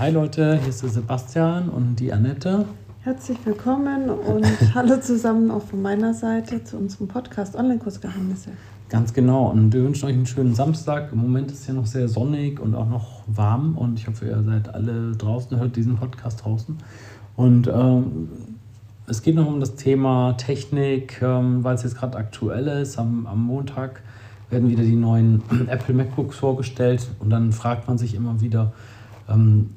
Hi Leute, hier ist der Sebastian und die Annette. Herzlich willkommen und hallo zusammen auch von meiner Seite zu unserem Podcast Online-Kursgeheimnisse. Ganz genau und wir wünschen euch einen schönen Samstag. Im Moment ist es ja noch sehr sonnig und auch noch warm und ich hoffe, ihr seid alle draußen, hört diesen Podcast draußen. Und ähm, es geht noch um das Thema Technik, ähm, weil es jetzt gerade aktuell ist. Am, am Montag werden wieder die neuen Apple MacBooks vorgestellt und dann fragt man sich immer wieder, ähm,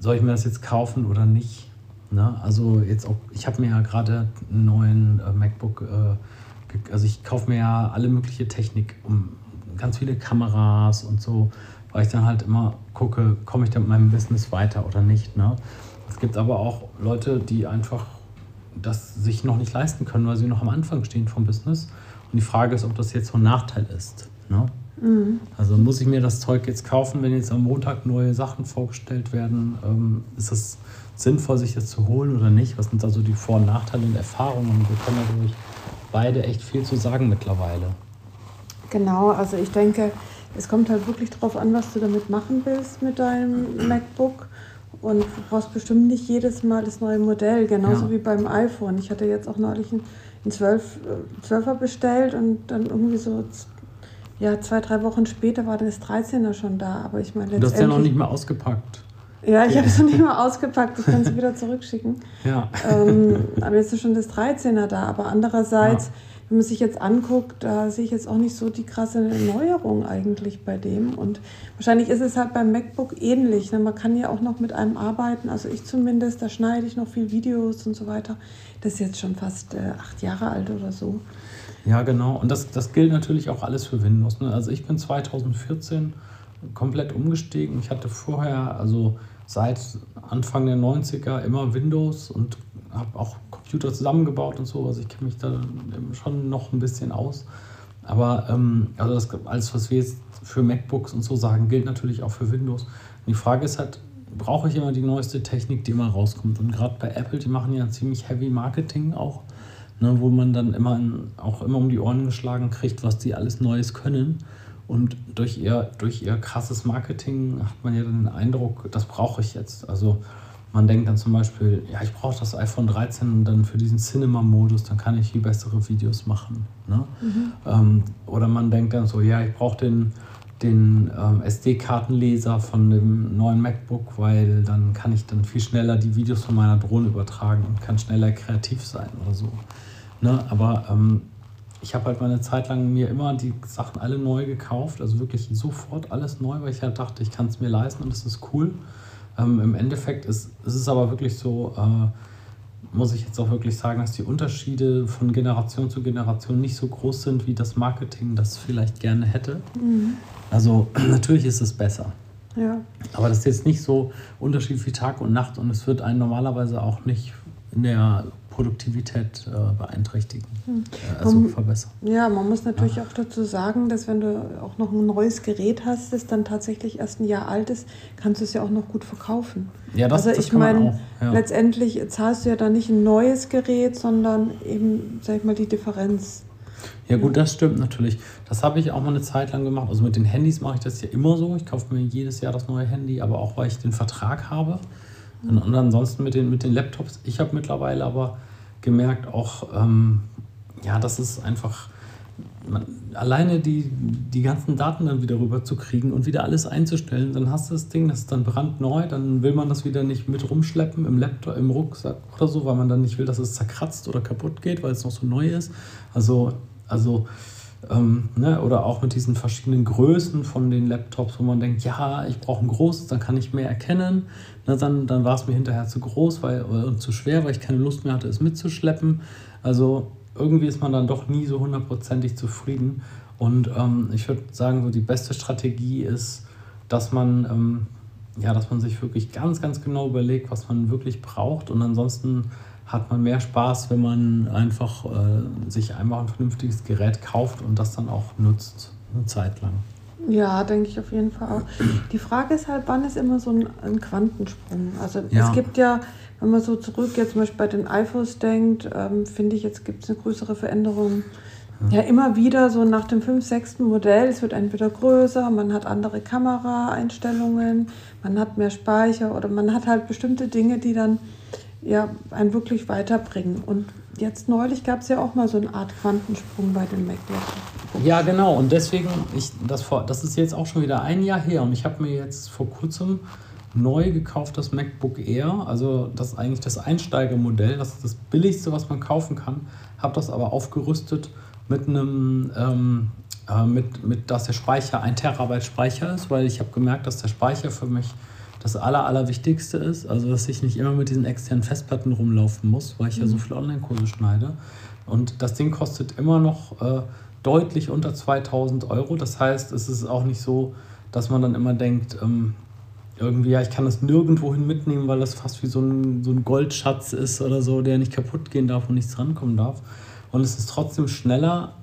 soll ich mir das jetzt kaufen oder nicht? Ne? Also jetzt auch, ich habe mir ja gerade einen neuen äh, MacBook, äh, also ich kaufe mir ja alle mögliche Technik, um ganz viele Kameras und so, weil ich dann halt immer gucke, komme ich da mit meinem Business weiter oder nicht. Ne? Es gibt aber auch Leute, die einfach das sich noch nicht leisten können, weil sie noch am Anfang stehen vom Business. Und die Frage ist, ob das jetzt so ein Nachteil ist. Ne? Mhm. Also muss ich mir das Zeug jetzt kaufen, wenn jetzt am Montag neue Sachen vorgestellt werden? Ähm, ist es sinnvoll, sich das zu holen oder nicht? Was sind also die Vor- und Nachteile und Erfahrungen? Wir können dadurch beide echt viel zu sagen mittlerweile. Genau, also ich denke, es kommt halt wirklich darauf an, was du damit machen willst mit deinem MacBook. Und du brauchst bestimmt nicht jedes Mal das neue Modell, genauso ja. wie beim iPhone. Ich hatte jetzt auch neulich ein, ein 12, 12er bestellt und dann irgendwie so ja, zwei, drei Wochen später war das 13er schon da. Aber ich meine, Du hast ja noch nicht mal ausgepackt. Ja, ich habe es noch nicht mal ausgepackt. Ich kann es wieder zurückschicken. Ja. Ähm, aber jetzt ist schon das 13er da. Aber andererseits, ja. wenn man sich jetzt anguckt, da sehe ich jetzt auch nicht so die krasse Erneuerung eigentlich bei dem. Und wahrscheinlich ist es halt beim MacBook ähnlich. Ne? Man kann ja auch noch mit einem arbeiten. Also ich zumindest, da schneide ich noch viel Videos und so weiter. Das ist jetzt schon fast äh, acht Jahre alt oder so. Ja, genau. Und das, das gilt natürlich auch alles für Windows. Ne? Also ich bin 2014 komplett umgestiegen. Ich hatte vorher, also seit Anfang der 90er, immer Windows und habe auch Computer zusammengebaut und so. Also ich kenne mich da schon noch ein bisschen aus. Aber ähm, also das, alles, was wir jetzt für MacBooks und so sagen, gilt natürlich auch für Windows. Und die Frage ist halt, brauche ich immer die neueste Technik, die immer rauskommt? Und gerade bei Apple, die machen ja ziemlich Heavy Marketing auch ne, wo man dann immer in, auch immer um die Ohren geschlagen kriegt, was die alles Neues können. Und durch ihr, durch ihr krasses Marketing hat man ja den Eindruck, das brauche ich jetzt. Also man denkt dann zum Beispiel, ja, ich brauche das iPhone 13 dann für diesen Cinema-Modus, dann kann ich viel bessere Videos machen. Ne? Mhm. Ähm, oder man denkt dann so, ja, ich brauche den, den ähm, SD-Kartenleser von dem neuen MacBook, weil dann kann ich dann viel schneller die Videos von meiner Drohne übertragen und kann schneller kreativ sein oder so. Ne? Aber ähm, ich habe halt meine Zeit lang mir immer die Sachen alle neu gekauft, also wirklich sofort alles neu, weil ich halt dachte, ich kann es mir leisten und es ist cool. Ähm, Im Endeffekt ist, ist es aber wirklich so, äh, muss ich jetzt auch wirklich sagen, dass die Unterschiede von Generation zu Generation nicht so groß sind, wie das Marketing das vielleicht gerne hätte. Mhm. Also natürlich ist es besser. Ja. Aber das ist jetzt nicht so Unterschied wie Tag und Nacht und es wird einen normalerweise auch nicht in der Produktivität äh, beeinträchtigen, hm. äh, also man, verbessern. Ja, man muss natürlich ja. auch dazu sagen, dass wenn du auch noch ein neues Gerät hast, das dann tatsächlich erst ein Jahr alt ist, kannst du es ja auch noch gut verkaufen. Ja, das, also das ich meine, ja. letztendlich zahlst du ja dann nicht ein neues Gerät, sondern eben, sag ich mal, die Differenz. Ja gut, das stimmt natürlich. Das habe ich auch mal eine Zeit lang gemacht. Also mit den Handys mache ich das ja immer so. Ich kaufe mir jedes Jahr das neue Handy, aber auch weil ich den Vertrag habe. Und ansonsten mit den, mit den Laptops, ich habe mittlerweile aber gemerkt, auch, ähm, ja, das ist einfach, man, alleine die, die ganzen Daten dann wieder rüber zu kriegen und wieder alles einzustellen, dann hast du das Ding, das ist dann brandneu, dann will man das wieder nicht mit rumschleppen im Laptop, im Rucksack oder so, weil man dann nicht will, dass es zerkratzt oder kaputt geht, weil es noch so neu ist. Also, also ähm, ne, oder auch mit diesen verschiedenen Größen von den Laptops, wo man denkt, ja, ich brauche ein großes, dann kann ich mehr erkennen. Na, dann dann war es mir hinterher zu groß weil, und zu schwer, weil ich keine Lust mehr hatte, es mitzuschleppen. Also irgendwie ist man dann doch nie so hundertprozentig zufrieden. Und ähm, ich würde sagen, so die beste Strategie ist, dass man, ähm, ja, dass man sich wirklich ganz, ganz genau überlegt, was man wirklich braucht und ansonsten hat man mehr Spaß, wenn man einfach äh, sich einmal ein vernünftiges Gerät kauft und das dann auch nutzt, eine Zeit lang. Ja, denke ich auf jeden Fall auch. Die Frage ist halt, wann ist immer so ein, ein Quantensprung? Also ja. es gibt ja, wenn man so zurück jetzt zum Beispiel bei den iPhones denkt, ähm, finde ich, jetzt gibt es eine größere Veränderung Ja, immer wieder so nach dem 5., 6. Modell, es wird entweder größer, man hat andere Kameraeinstellungen, man hat mehr Speicher oder man hat halt bestimmte Dinge, die dann ja, einen wirklich weiterbringen. Und jetzt neulich gab es ja auch mal so eine Art Quantensprung bei den MacBooks. Ja, genau. Und deswegen, ich, das, vor, das ist jetzt auch schon wieder ein Jahr her und ich habe mir jetzt vor kurzem neu gekauft das MacBook Air. Also das ist eigentlich das Einsteigermodell. Das ist das billigste, was man kaufen kann. Habe das aber aufgerüstet mit einem, ähm, äh, mit, mit, dass der Speicher ein Terabyte Speicher ist, weil ich habe gemerkt, dass der Speicher für mich das Aller, Allerwichtigste ist. Also, dass ich nicht immer mit diesen externen Festplatten rumlaufen muss, weil ich mhm. ja so mhm. viele Online-Kurse schneide. Und das Ding kostet immer noch äh, deutlich unter 2000 Euro. Das heißt, es ist auch nicht so, dass man dann immer denkt, ähm, irgendwie, ja, ich kann das nirgendwohin mitnehmen, weil das fast wie so ein, so ein Goldschatz ist oder so, der nicht kaputt gehen darf und nichts rankommen darf. Und es ist trotzdem schneller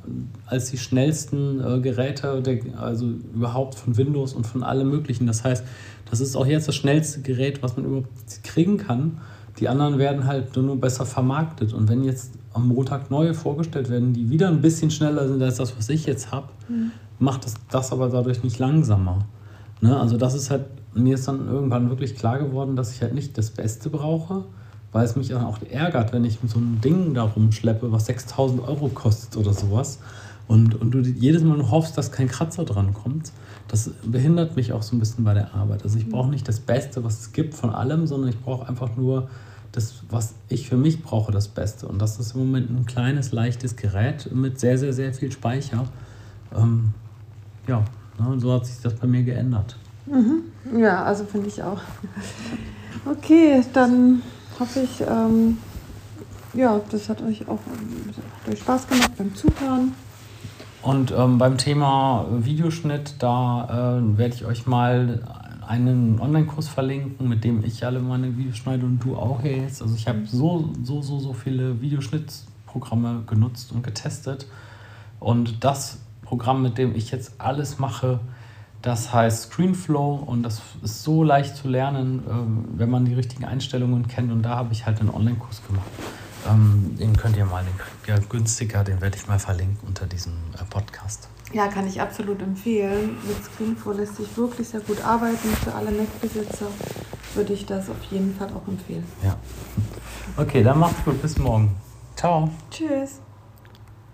als die schnellsten äh, Geräte, der, also überhaupt von Windows und von allem Möglichen. Das heißt, das ist auch jetzt das schnellste Gerät, was man überhaupt kriegen kann. Die anderen werden halt nur besser vermarktet. Und wenn jetzt am Montag neue vorgestellt werden, die wieder ein bisschen schneller sind als das, was ich jetzt habe, mhm. macht das, das aber dadurch nicht langsamer. Ne? Also das ist halt, mir ist dann irgendwann wirklich klar geworden, dass ich halt nicht das Beste brauche, weil es mich dann auch ärgert, wenn ich mit so einem Ding da rumschleppe, was 6000 Euro kostet oder sowas. Und, und du jedes Mal nur hoffst, dass kein Kratzer dran kommt. Das behindert mich auch so ein bisschen bei der Arbeit. Also ich brauche nicht das Beste, was es gibt von allem, sondern ich brauche einfach nur das, was ich für mich brauche, das Beste. Und das ist im Moment ein kleines, leichtes Gerät mit sehr, sehr, sehr viel Speicher. Ähm, ja, ne, und so hat sich das bei mir geändert. Mhm. Ja, also finde ich auch. Okay, dann hoffe ich, ähm, ja, das hat euch auch hat euch Spaß gemacht beim Zuhören. Und ähm, beim Thema Videoschnitt, da äh, werde ich euch mal einen Online-Kurs verlinken, mit dem ich alle meine Videos schneide und du auch jetzt. Also ich habe mhm. so, so, so, so viele Videoschnittprogramme genutzt und getestet. Und das Programm, mit dem ich jetzt alles mache, das heißt Screenflow und das ist so leicht zu lernen, ähm, wenn man die richtigen Einstellungen kennt. Und da habe ich halt einen Online-Kurs gemacht. Ähm, den könnt ihr mal, den ja, günstiger, den werde ich mal verlinken unter diesem äh, Podcast. Ja, kann ich absolut empfehlen. Mit Screenflow lässt sich wirklich sehr gut arbeiten. Für alle Mac-Besitzer würde ich das auf jeden Fall auch empfehlen. Ja. Okay, dann macht's gut. Bis morgen. Ciao. Tschüss.